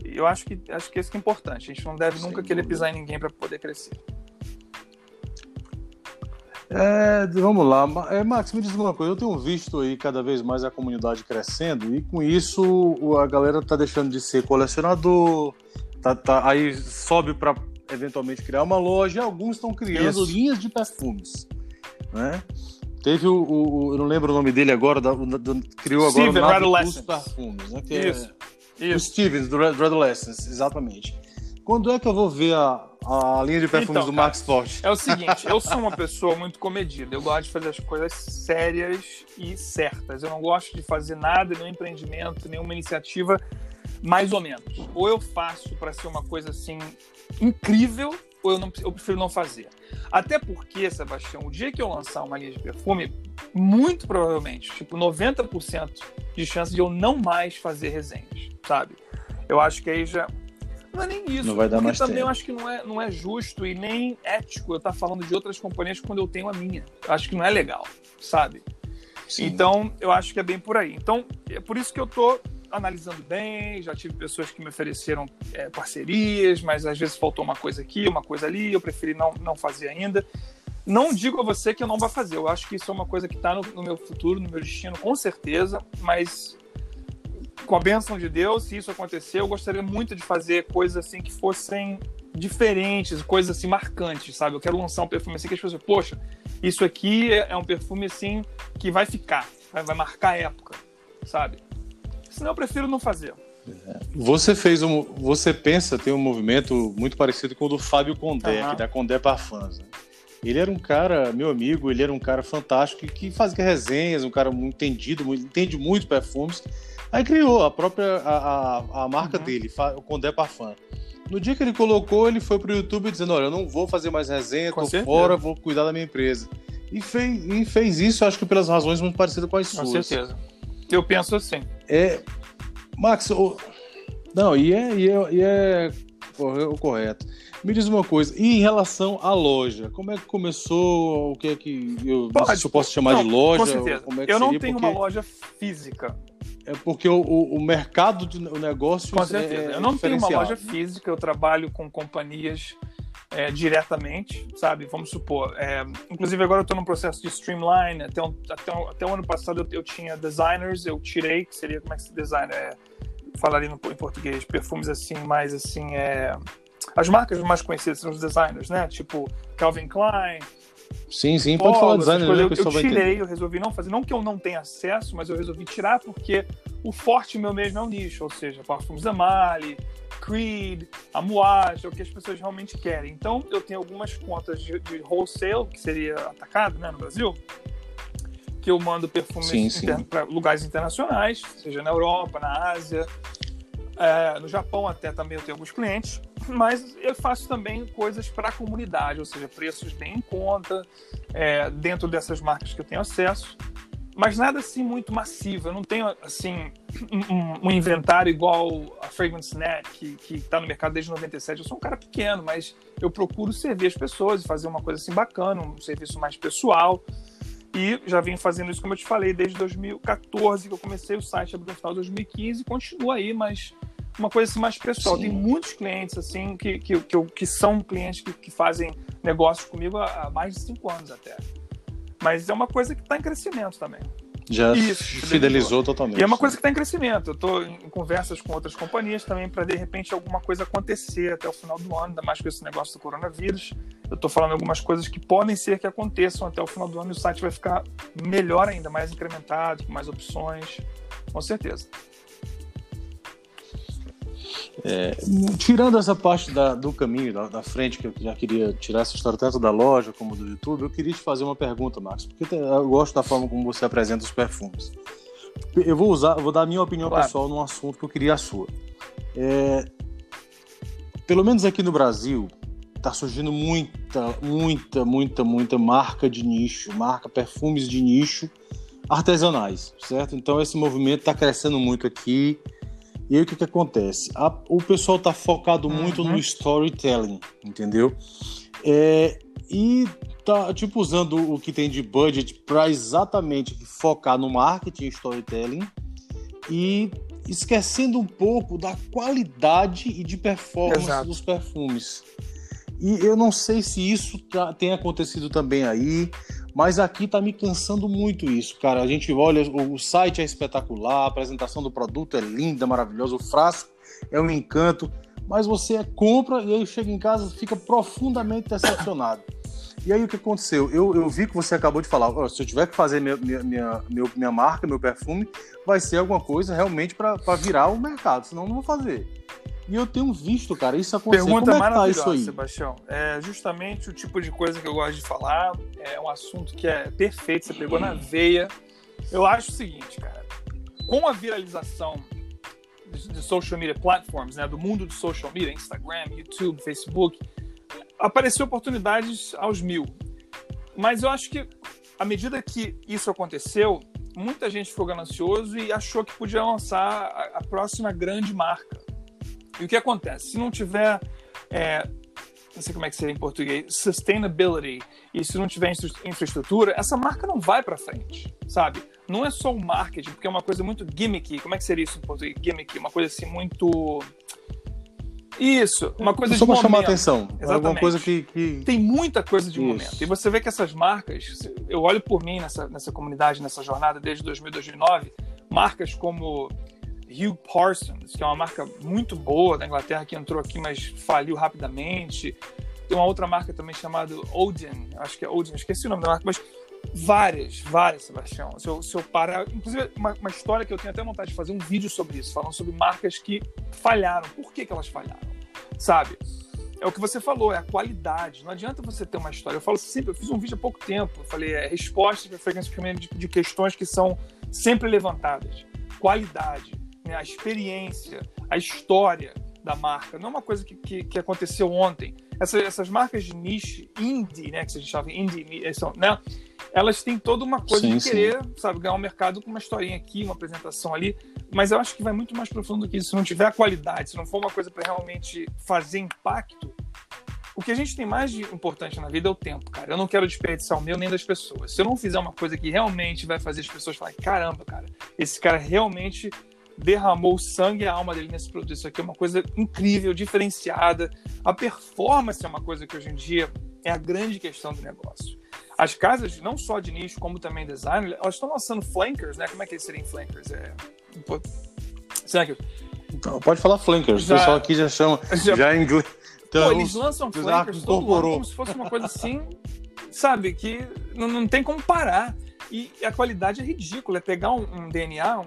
Eu acho que acho que isso que é importante. A gente não deve Sem nunca dúvida. querer pisar em ninguém para poder crescer. É, vamos lá. É, Max, me diz uma coisa. Eu tenho visto aí cada vez mais a comunidade crescendo e com isso a galera tá deixando de ser colecionador, tá, tá aí sobe para eventualmente criar uma loja e alguns estão criando isso. linhas de perfumes, né? Teve o, o, eu não lembro o nome dele agora, da, da, criou agora Steven, o Nave Perfumes, né? Que isso. É, isso. O Stevens, do Red Adolescence, exatamente. Quando é que eu vou ver a, a linha de perfumes então, do Max Forte? É o seguinte, eu sou uma pessoa muito comedida. Eu gosto de fazer as coisas sérias e certas. Eu não gosto de fazer nada, nenhum empreendimento, nenhuma iniciativa, mais ou menos. Ou eu faço para ser uma coisa assim incrível, ou eu, não, eu prefiro não fazer. Até porque, Sebastião, o dia que eu lançar uma linha de perfume, muito provavelmente, tipo 90% de chance de eu não mais fazer resenhas, sabe? Eu acho que aí já não é nem isso. Não vai dar mais também tempo. eu acho que não é, não é justo e nem ético eu estar falando de outras companhias quando eu tenho a minha. Eu acho que não é legal, sabe? Sim. Então, eu acho que é bem por aí. Então, é por isso que eu tô analisando bem, já tive pessoas que me ofereceram é, parcerias, mas às vezes faltou uma coisa aqui, uma coisa ali, eu preferi não, não fazer ainda. Não digo a você que eu não vou fazer, eu acho que isso é uma coisa que está no, no meu futuro, no meu destino, com certeza, mas com a bênção de Deus, se isso acontecer, eu gostaria muito de fazer coisas assim que fossem diferentes, coisas assim marcantes, sabe? Eu quero lançar um perfume assim que as pessoas, poxa, isso aqui é um perfume assim que vai ficar, vai, vai marcar a época, sabe? Senão eu prefiro não fazer. Você fez um, você pensa tem um movimento muito parecido com o do Fábio Condé, uhum. que da Condé Parfums. Né? Ele era um cara, meu amigo, ele era um cara fantástico que fazia resenhas, um cara muito entendido, entende muito perfumes Aí criou a própria a, a, a marca uhum. dele, o Condé Parfum. No dia que ele colocou, ele foi pro YouTube dizendo: Olha, eu não vou fazer mais resenha, com tô certeza. fora, vou cuidar da minha empresa. E fez, e fez isso, acho que pelas razões muito parecidas com as suas. Com certeza. Eu penso assim. É. Max, o... não, e é, e é, e é o correto. Me diz uma coisa, e em relação à loja, como é que começou? O que é que eu, Pode, se eu posso chamar não, de loja? Com certeza. É eu não tenho Porque... uma loja física. É porque o, o mercado do negócio. Com certeza. É eu não tenho uma loja física, eu trabalho com companhias é, diretamente, sabe? Vamos supor. É, inclusive, agora eu estou num processo de streamline. Até, um, até, um, até o ano passado eu, eu, tinha designers, eu tirei, que seria como é que se design é, falaria em português, perfumes assim, mais assim. É, as marcas mais conhecidas são os designers, né? Tipo Calvin Klein, Sim, sim, pode falar design, né? Eu, eu tirei, eu resolvi não fazer. Não que eu não tenha acesso, mas eu resolvi tirar porque o forte meu mesmo é o nicho, ou seja, Parfums da Mali, Creed, a Moage, é o que as pessoas realmente querem. Então, eu tenho algumas contas de, de wholesale, que seria atacado né, no Brasil, que eu mando perfumes para lugares internacionais, seja na Europa, na Ásia, é, no Japão até também eu tenho alguns clientes, mas eu faço também coisas para a comunidade, ou seja, preços bem em conta, é, dentro dessas marcas que eu tenho acesso mas nada assim muito massivo. Eu não tenho assim um, um inventário igual a Fragrance Net, que está no mercado desde 97. Eu sou um cara pequeno, mas eu procuro servir as pessoas e fazer uma coisa assim bacana, um serviço mais pessoal. E já venho fazendo isso, como eu te falei, desde 2014 que eu comecei o site, abriu no final de 2015 e continua aí, mas uma coisa assim mais pessoal. Sim. Tem muitos clientes assim que, que, que, que são clientes que, que fazem negócios comigo há, há mais de cinco anos até. Mas é uma coisa que está em crescimento também. Já Isso, fidelizou totalmente. E é uma coisa que está em crescimento. Eu estou em conversas com outras companhias também para de repente alguma coisa acontecer até o final do ano, ainda mais com esse negócio do coronavírus. Eu estou falando algumas coisas que podem ser que aconteçam até o final do ano e o site vai ficar melhor ainda, mais incrementado, com mais opções, com certeza. É, tirando essa parte da, do caminho, da, da, frente, que eu já queria tirar essa história tanto da loja como do YouTube, eu queria te fazer uma pergunta, Marcos, porque eu gosto da forma como você apresenta os perfumes. Eu vou usar, vou dar a minha opinião claro. pessoal num assunto que eu queria a sua. É, pelo menos aqui no Brasil, tá surgindo muita, muita, muita, muita marca de nicho, marca perfumes de nicho artesanais, certo? Então esse movimento está crescendo muito aqui. E aí o que, que acontece? A, o pessoal tá focado muito uhum. no storytelling, entendeu? É, e tá tipo usando o que tem de budget para exatamente focar no marketing e storytelling e esquecendo um pouco da qualidade e de performance Exato. dos perfumes. E eu não sei se isso tá, tem acontecido também aí. Mas aqui tá me cansando muito isso, cara. A gente olha, o site é espetacular, a apresentação do produto é linda, maravilhosa, o frasco é um encanto, mas você compra e aí chega em casa fica profundamente decepcionado. E aí o que aconteceu? Eu, eu vi que você acabou de falar, se eu tiver que fazer minha, minha, minha, minha marca, meu perfume, vai ser alguma coisa realmente para virar o mercado, senão não vou fazer. E eu tenho visto, cara, isso acontecer. Pergunta Como é maravilhosa, tá isso aí? Sebastião. É justamente o tipo de coisa que eu gosto de falar. É um assunto que é perfeito, você pegou na veia. Eu acho o seguinte, cara. Com a viralização de, de social media platforms, né, do mundo do social media, Instagram, YouTube, Facebook, apareceu oportunidades aos mil. Mas eu acho que à medida que isso aconteceu, muita gente ficou ganancioso e achou que podia lançar a, a próxima grande marca. E o que acontece? Se não tiver, é, não sei como é que seria em português, sustainability, e se não tiver infraestrutura, essa marca não vai para frente, sabe? Não é só o marketing, porque é uma coisa muito gimmicky. Como é que seria isso em português? Gimmicky, uma coisa assim muito. Isso, uma coisa Só de para chamar atenção. Exatamente. Alguma coisa que, que, Tem muita coisa de Isso. momento. E você vê que essas marcas, eu olho por mim nessa, nessa comunidade, nessa jornada desde 2000, 2009, marcas como Hugh Parsons, que é uma marca muito boa da Inglaterra, que entrou aqui, mas faliu rapidamente. Tem uma outra marca também chamada Odin, acho que é Odin, esqueci o nome da marca, mas várias, várias, Sebastião. Se eu, se eu parar, inclusive uma, uma, história que eu tenho até vontade de fazer um vídeo sobre isso, falando sobre marcas que falharam. Por que, que elas falharam? Sabe? É o que você falou, é a qualidade. Não adianta você ter uma história. Eu falo sempre, eu fiz um vídeo há pouco tempo, eu falei, é respostas para frequência de, de questões que são sempre levantadas. Qualidade né, a experiência, a história da marca. Não é uma coisa que, que, que aconteceu ontem. Essa, essas marcas de niche, indie, né, que a gente chama indie, são, né, elas têm toda uma coisa sim, de querer, sim. sabe, ganhar o um mercado com uma historinha aqui, uma apresentação ali. Mas eu acho que vai muito mais profundo do que isso. Se não tiver a qualidade, se não for uma coisa para realmente fazer impacto, o que a gente tem mais de importante na vida é o tempo, cara. Eu não quero desperdiçar o meu nem das pessoas. Se eu não fizer uma coisa que realmente vai fazer as pessoas falarem, caramba, cara, esse cara realmente derramou o sangue e a alma dele nesse produto. Isso aqui é uma coisa incrível, diferenciada. A performance é uma coisa que hoje em dia é a grande questão do negócio. As casas, não só de nicho, como também design, elas estão lançando flankers, né? Como é que seriam flankers? É... Será que... Então, pode falar flankers, já... o pessoal aqui já chama, já, já em inglês. Então, Pô, eles lançam flankers todo ano como se fosse uma coisa assim, sabe, que não, não tem como parar. E a qualidade é ridícula. É pegar um, um DNA, um,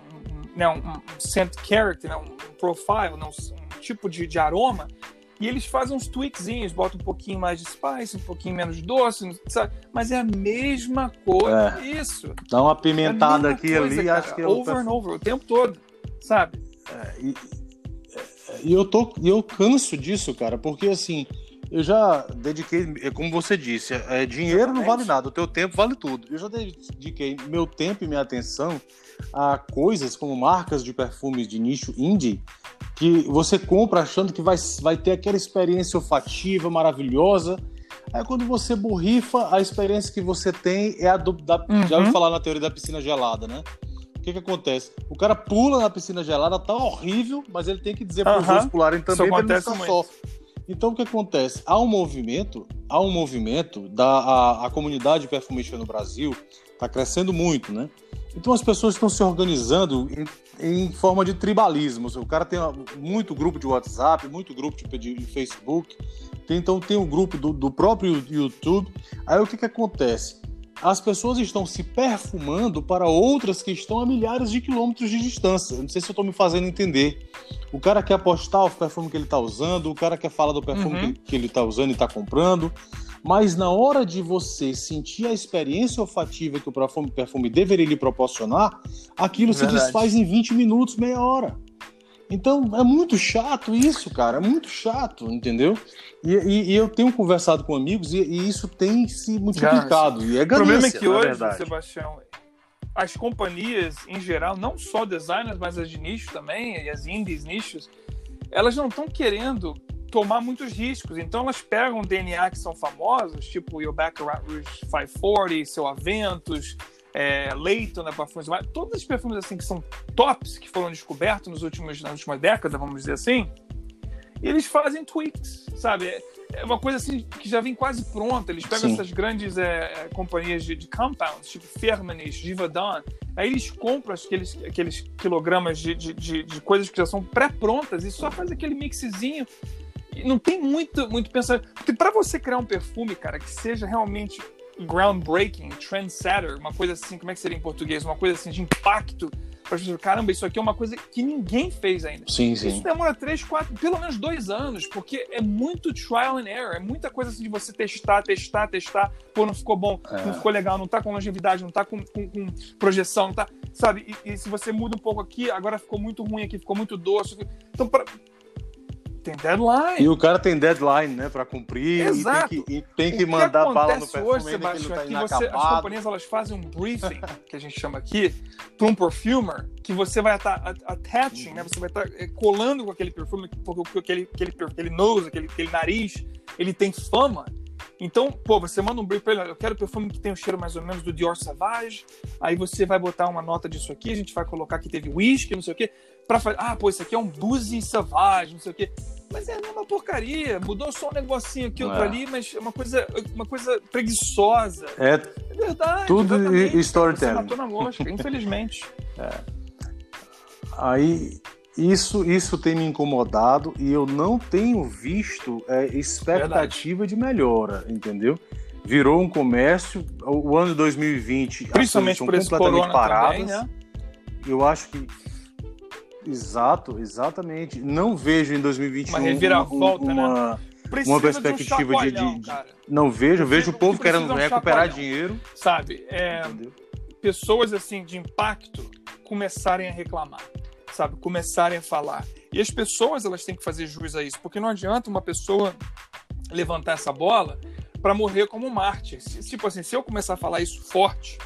né, um, um scent character, né, um profile, né, um, tipo de, de aroma e eles fazem uns tweakzinhos, botam um pouquinho mais de spice, um pouquinho menos doce, sabe? Mas é a mesma coisa. É. Isso. Dá uma pimentada é aqui e ali, cara. acho que é over and over, o tempo todo, sabe? É, e, e eu tô, eu canso disso, cara, porque assim, eu já dediquei, é como você disse, é, dinheiro Exatamente. não vale nada, o teu tempo vale tudo. Eu já dediquei meu tempo e minha atenção a coisas como marcas de perfumes de nicho indie que você compra achando que vai, vai ter aquela experiência olfativa maravilhosa. Aí quando você borrifa, a experiência que você tem é a do, da, uhum. já ouviu falar na teoria da piscina gelada, né? O que que acontece? O cara pula na piscina gelada, tá horrível, mas ele tem que dizer para os outros pularem também para ele não só. Então o que acontece? Há um movimento, há um movimento da a, a comunidade perfumística no Brasil está crescendo muito, né? Então as pessoas estão se organizando em, em, forma de tribalismo. O cara tem muito grupo de WhatsApp, muito grupo de, de Facebook, tem, então tem o um grupo do, do, próprio YouTube. Aí o que, que acontece? As pessoas estão se perfumando para outras que estão a milhares de quilômetros de distância. Não sei se eu estou me fazendo entender. O cara quer postar o perfume que ele está usando, o cara quer falar do perfume uhum. que, que ele está usando e está comprando. Mas na hora de você sentir a experiência olfativa que o perfume, perfume deveria lhe proporcionar, aquilo Verdade. se desfaz em 20 minutos, meia hora. Então é muito chato isso, cara. É muito chato, entendeu? E, e, e eu tenho conversado com amigos e, e isso tem se multiplicado. e é ganância, o problema é que hoje, Sebastião, as companhias em geral, não só designers, mas as de nicho também, e as indies nichos, elas não estão querendo tomar muitos riscos. Então elas pegam DNA que são famosos, tipo o Rouge 540, seu Aventus, é, Leighton, né, perfumes, todos os perfumes assim que são tops, que foram descobertos nos últimos, nas últimas décadas, vamos dizer assim, eles fazem tweaks, sabe? É, é uma coisa assim que já vem quase pronta. Eles pegam Sim. essas grandes é, é companhias de, de, compounds, tipo Firmenich, Givaudan, aí eles compram aqueles, aqueles quilogramas de, de, de, de coisas que já são pré-prontas e só faz aquele mixzinho não tem muito, muito pensamento. Porque para você criar um perfume, cara, que seja realmente groundbreaking, trendsetter, uma coisa assim, como é que seria em português? Uma coisa assim de impacto para as pessoas, caramba, isso aqui é uma coisa que ninguém fez ainda. Sim, sim. Isso demora três, quatro, pelo menos dois anos, porque é muito trial and error, é muita coisa assim de você testar, testar, testar, pô, não ficou bom, é. não ficou legal, não tá com longevidade, não tá com, com, com projeção, não tá, sabe? E, e, se você muda um pouco aqui, agora ficou muito ruim aqui, ficou muito doce. Então, pra, tem deadline. E o cara tem deadline, né, para cumprir. Exato. E tem que, e tem que mandar que bala no perfume hoje, Sebastião, que, tá é que você, as companhias elas fazem um briefing, que a gente chama aqui, para um perfumer, que você vai estar tá attaching, né, você vai estar tá eh, colando com aquele perfume, porque aquele, aquele, aquele nose, aquele, aquele nariz, ele tem fama. Então, pô, você manda um brief pra ele, eu quero perfume que tem o cheiro mais ou menos do Dior Sauvage, aí você vai botar uma nota disso aqui, a gente vai colocar que teve whisky, não sei o quê, pra fazer, ah, pô, isso aqui é um Boozy Sauvage, não sei o quê. Mas é a mesma porcaria, mudou só um negocinho aqui, outro é. ali, mas é uma coisa, uma coisa preguiçosa. É, é verdade. Tudo storytelling. Você matou na mosca, infelizmente. É. Aí isso, isso tem me incomodado e eu não tenho visto é, expectativa Verdade. de melhora, entendeu? Virou um comércio, o ano de 2020 principalmente por esse completamente paradas. Também, né? Eu acho que exato, exatamente. Não vejo em 2021 uma reviravolta, uma, uma, né? uma perspectiva de, de, de, não vejo, vejo o povo querendo recuperar dinheiro, sabe? É, pessoas assim de impacto começarem a reclamar sabe, começarem a falar. E as pessoas elas têm que fazer jus a isso, porque não adianta uma pessoa levantar essa bola para morrer como mártir. Tipo assim, se eu começar a falar isso forte,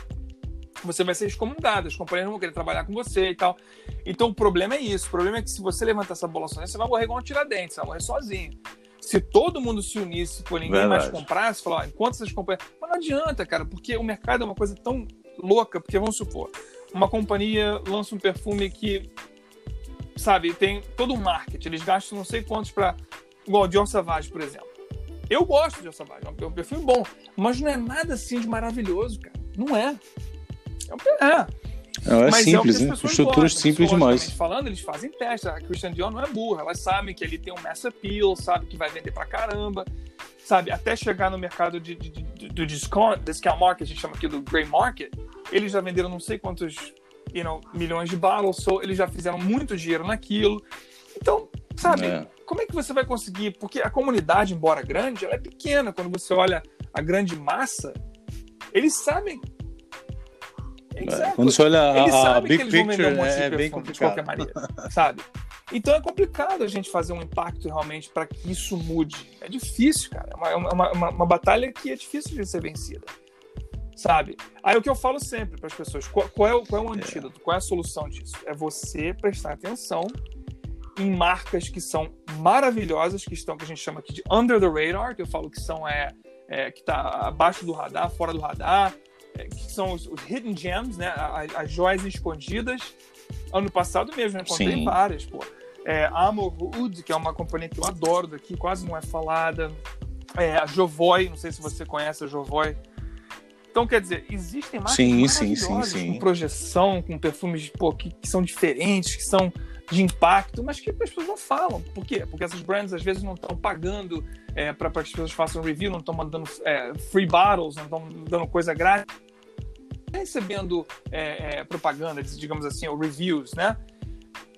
você vai ser excomungado, as companhias não vão querer trabalhar com você e tal. Então o problema é isso. O problema é que se você levantar essa bola sozinho, você vai morrer igual um tiradentes, você vai morrer sozinho. Se todo mundo se unisse, por ninguém Verdade. mais comprasse, falar, enquanto essas companhias. Mas não adianta, cara, porque o mercado é uma coisa tão louca, porque vamos supor, uma companhia lança um perfume que sabe, tem todo um marketing. Eles gastam não sei quantos para. Igual o Dior Savage, por exemplo. Eu gosto de Dior Savage, é um perfume bom. Mas não é nada assim de maravilhoso, cara. Não é. É. é. Não, é mas simples, é né? Estrutura simples demais. falando, eles fazem teste. A Christian Dior não é burra. Elas sabem que ele tem um mass appeal, sabe que vai vender pra caramba. Sabe, até chegar no mercado de, de, de, do discount, discount market, a gente chama aqui do gray market, eles já venderam não sei quantos you know, milhões de bottles, so eles já fizeram muito dinheiro naquilo. Então, Sabe? É. Como é que você vai conseguir? Porque a comunidade, embora grande, ela é pequena. Quando você olha a grande massa, eles sabem. É, quando você olha a, a big picture, um é, bem complicado. De qualquer maneira, sabe? Então é complicado a gente fazer um impacto realmente para que isso mude. É difícil, cara. É uma, uma, uma, uma, batalha que é difícil de ser vencida. Sabe? Aí o que eu falo sempre para as pessoas: qual, qual, é o, qual é o antídoto? Qual é a solução disso? É você prestar atenção em marcas que são maravilhosas, que estão, que a gente chama aqui de under the radar, que eu falo que são é, é que está abaixo do radar, fora do radar, é, que são os, os, hidden gems, né, as, as joias escondidas. Ano passado mesmo, eu encontrei Sim. várias, pô. É, Amorwood, que é uma companhia que eu adoro daqui, quase não é falada. É, a Jovoy, não sei se você conhece a Jovoy. Então, quer dizer, existem marcas sim, sim, sim, sim. com projeção, com perfumes pô, que, que são diferentes, que são de impacto, mas que as pessoas não falam. Por quê? Porque essas brands às vezes não estão pagando é, para que as pessoas façam review, não estão mandando é, free bottles, não estão dando coisa grátis, recebendo é, é, propaganda, digamos assim, ou reviews, né?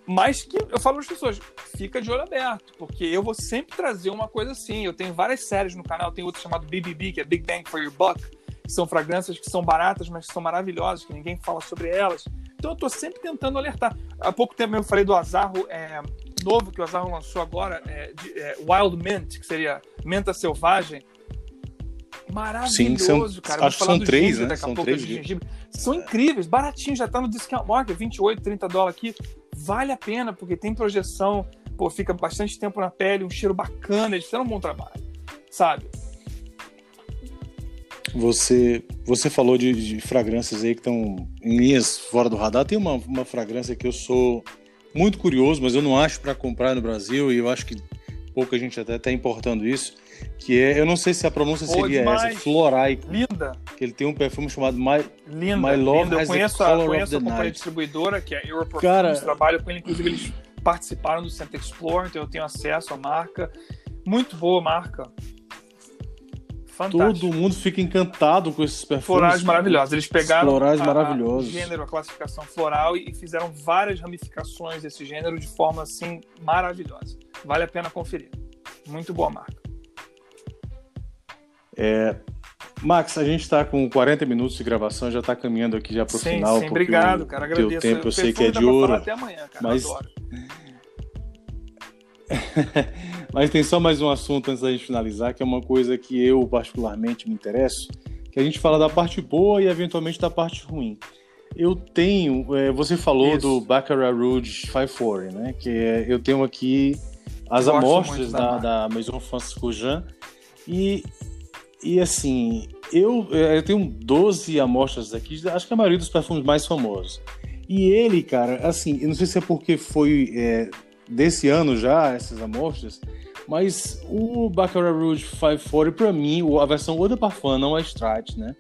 Mas que eu falo para as pessoas, fica de olho aberto, porque eu vou sempre trazer uma coisa assim. Eu tenho várias séries no canal, tem outra chamada BBB, que é Big Bang for Your Buck, que são fragrâncias que são baratas, mas que são maravilhosas, que ninguém fala sobre elas. Então eu estou sempre tentando alertar. Há pouco tempo eu falei do Azarro é, novo que o Azarro lançou agora, é, de, é, Wild Mint, que seria menta selvagem. Maravilhoso, Sim, são, cara. Acho que são três, né? São três São incríveis, baratinhos, já está no discount market, 28, 30 dólares aqui. Vale a pena, porque tem projeção, pô, fica bastante tempo na pele, um cheiro bacana, eles fizeram um bom trabalho, sabe? Você, você falou de, de fragrâncias aí que estão em linhas fora do radar. Tem uma, uma fragrância que eu sou muito curioso, mas eu não acho para comprar no Brasil e eu acho que pouca gente até está importando isso. Que é, eu não sei se a pronúncia seria essa, Florai. Linda. Que ele tem um perfume chamado My, linda, My Love linda. Eu conheço, a, conheço a companhia distribuidora, que é a Europe Cara, trabalho com ele, inclusive eles participaram do Center Explore, então eu tenho acesso à marca. Muito boa marca. Fantástico. Todo mundo fica encantado com esses perfumes. Florais maravilhosos. Eles pegaram florais maravilhosos. A, gênero, a classificação floral e fizeram várias ramificações desse gênero de forma assim maravilhosa. Vale a pena conferir. Muito boa marca. É, Max, a gente está com 40 minutos de gravação, já está caminhando aqui já para o final. Sim, obrigado, cara. Agradeço. Teu tempo eu sei que é de ouro. Até amanhã, cara. Mas... Adoro. Mas tem só mais um assunto antes da gente finalizar, que é uma coisa que eu particularmente me interesso, que a gente fala da parte boa e eventualmente da parte ruim. Eu tenho, é, você falou Isso. do Baccarat Rouge 540, né? Que é, eu tenho aqui as amostras da, da, Maison Francisco Jean e, e assim, eu, é, eu tenho 12 amostras aqui, acho que a maioria dos perfumes mais famosos. E ele, cara, assim, eu não sei se é porque foi é, desse ano já, essas amostras, mas o Baccarat Rouge 540, pra mim, a versão Eau de Parfum, não a Strat, né?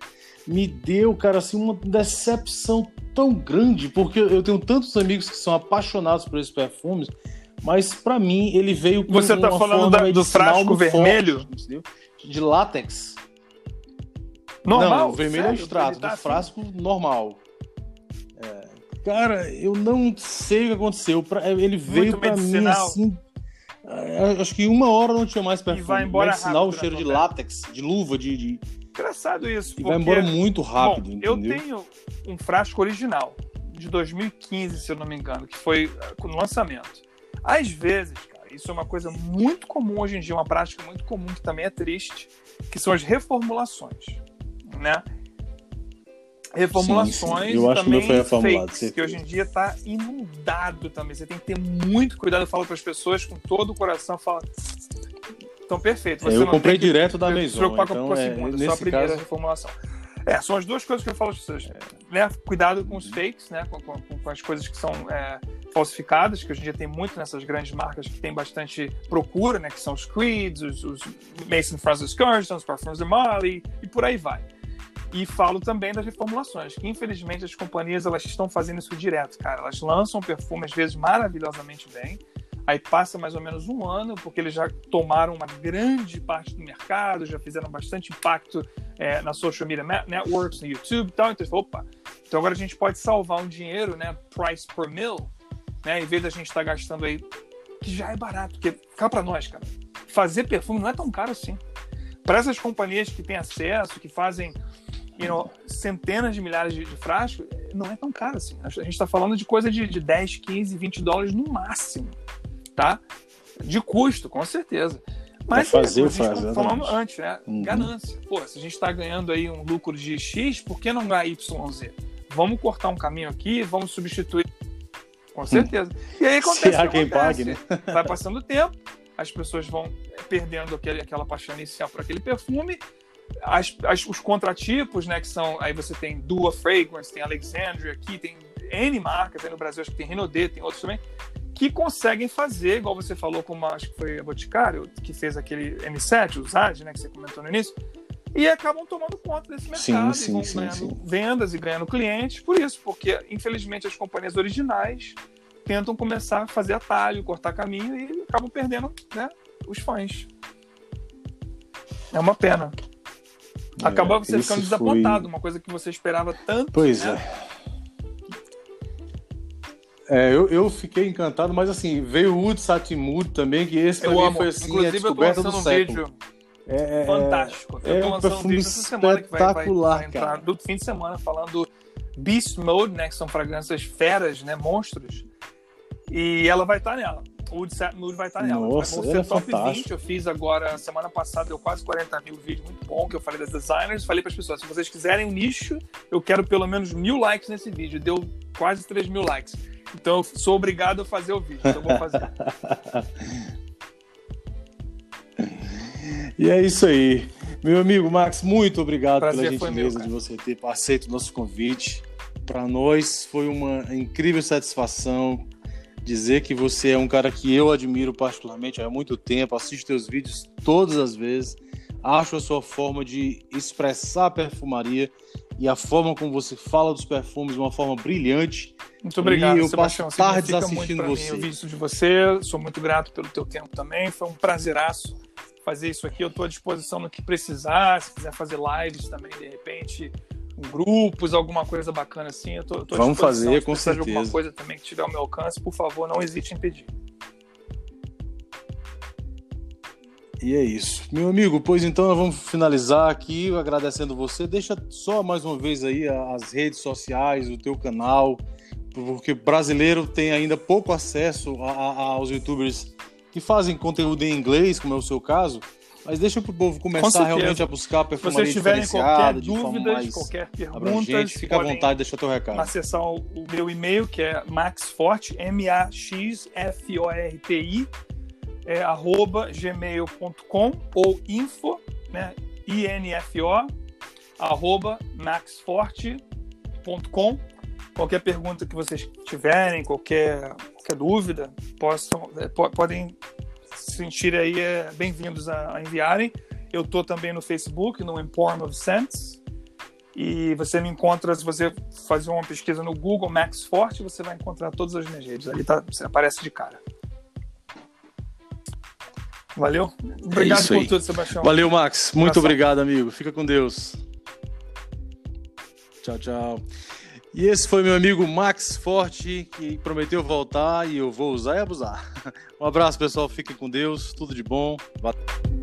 Me deu, cara, assim, uma decepção tão grande, porque eu tenho tantos amigos que são apaixonados por esses perfumes, mas para mim ele veio com Você tá falando da, do frasco vermelho? Forte, de látex. Normal? Não, o vermelho sério? é o extrato, tá do frasco assim? normal. É, cara, eu não sei o que aconteceu. Ele veio para mim assim é, acho que uma hora não tinha mais perfume. E vai embora rápido. o cheiro de látex, de luva, de, de... Engraçado isso. E porque... vai embora muito rápido, Bom? Eu tenho um frasco original, de 2015, se eu não me engano, que foi no lançamento. Às vezes, cara, isso é uma coisa muito comum hoje em dia, uma prática muito comum que também é triste, que são as reformulações, né? Reformulações sim, sim. Eu acho também que foi reformulado, fakes, que hoje em dia está inundado também. Você tem que ter muito cuidado. Eu falo para as pessoas com todo o coração, fala. Então, perfeito. Você é, eu comprei direto da Maison. Então, com a segunda, é, só a primeira caso... reformulação. É, são as duas coisas que eu falo para as pessoas. Né? Cuidado com os fakes, né? com, com, com as coisas que são é, falsificadas, que hoje em dia tem muito nessas grandes marcas que tem bastante procura, né? que são os Creeds, os, os Mason Francis Scourge, os Parfums de Mali e por aí vai. E falo também das reformulações, que infelizmente as companhias elas estão fazendo isso direto, cara. Elas lançam perfume às vezes maravilhosamente bem, aí passa mais ou menos um ano, porque eles já tomaram uma grande parte do mercado, já fizeram bastante impacto é, na social media networks, no YouTube e tal. Então, opa, então agora a gente pode salvar um dinheiro, né, price per mil, né, em vez da gente estar tá gastando aí que já é barato. Porque, cá para nós, cara, fazer perfume não é tão caro assim. Para essas companhias que têm acesso, que fazem you know, centenas de milhares de, de, frascos, não é tão caro assim. A gente está falando de coisa de, de 10, 15, 20 dólares no máximo, tá? De custo, com certeza. Mas pra fazer é, frasco. falando antes, né? Uhum. Ganância. Pô, se a gente está ganhando aí um lucro de X, por que não ganhar YZ? Vamos cortar um caminho aqui, vamos substituir. Com hum. certeza. E aí acontece. Se há quem pague, né? Vai passando o tempo, as pessoas vão perdendo aquele, aquela paixão inicial por aquele perfume. As, as, os contratipos, né, que são. Aí você tem Dua Fragrance, tem Alexandria aqui, tem N marcas aí no Brasil, acho que tem Renaudet, tem outros também, que conseguem fazer, igual você falou, como acho que foi a Boticário, que fez aquele M7, o ZAD, né, que você comentou no início, e acabam tomando conta desse mercado sim, sim, e vão sim, ganhando vendas e ganhando clientes por isso, porque infelizmente as companhias originais tentam começar a fazer atalho, cortar caminho e acabam perdendo né, os fãs. É uma pena. É, Acaba é, você ficando desapontado, foi... uma coisa que você esperava tanto. Pois né? é. É, eu, eu fiquei encantado, mas assim, veio o Wood Satimud também, que esse também foi assim, Inclusive, a descoberta do um século. Vídeo é, é, fantástico. Eu é tô lançando um vídeo essa semana que vai, vai, vai entrar cara. do fim de semana falando Beast Mode, né? Que são fragrâncias feras, né? Monstros. E ela vai estar nela. O Wood Mood vai estar tá nela. Nossa, vai ser é top fantástico. 20. Eu fiz agora, semana passada, deu quase 40 mil vídeos, muito bom, que eu falei das designers. Falei para as pessoas, se vocês quiserem um nicho, eu quero pelo menos mil likes nesse vídeo. Deu quase 3 mil likes. Então eu sou obrigado a fazer o vídeo, então eu vou fazer. e é isso aí. Meu amigo Max, muito obrigado Prazer pela gentileza meu, de você ter aceito o nosso convite. Para nós foi uma incrível satisfação dizer que você é um cara que eu admiro particularmente há muito tempo, assisto teus vídeos todas as vezes, acho a sua forma de expressar a perfumaria e a forma como você fala dos perfumes de uma forma brilhante. Muito obrigado, e eu Sebastião. passo tardes assistindo você. Mim, isso de você, sou muito grato pelo teu tempo também, foi um prazeraço fazer isso aqui, eu estou à disposição no que precisar, se quiser fazer lives também, de repente, grupos, alguma coisa bacana assim, eu tô, tô Vamos fazer, com certeza. de alguma coisa também que tiver ao meu alcance, por favor, não hesite em pedir. E é isso. Meu amigo, pois então nós vamos finalizar aqui agradecendo você. Deixa só mais uma vez aí as redes sociais, o teu canal, porque brasileiro tem ainda pouco acesso a, a, aos youtubers que fazem conteúdo em inglês, como é o seu caso. Mas deixa o povo começar realmente a buscar perfumaria Se vocês tiverem qualquer dúvida, qualquer pergunta, fica à vontade, deixa teu recado. Acessar o meu e-mail, que é maxforte, M-A-X-F-O-R-T-I, é, arroba gmail.com ou info, né, info, arroba maxforte.com. Qualquer pergunta que vocês tiverem, qualquer, qualquer dúvida, possam, é, podem sentir aí é, bem-vindos a, a, enviarem. Eu estou também no Facebook, no Emporium of Scents. E você me encontra, se você fazer uma pesquisa no Google Max Forte, você vai encontrar todas as minhas redes. Ali tá, você aparece de cara. Valeu? Obrigado é por tudo, Sebastião. Valeu, Max. Muito obrigado, amigo. Fica com Deus. Tchau, tchau. E esse foi meu amigo Max Forte, que prometeu voltar e eu vou usar e abusar. Um abraço, pessoal. Fiquem com Deus. Tudo de bom. Valeu.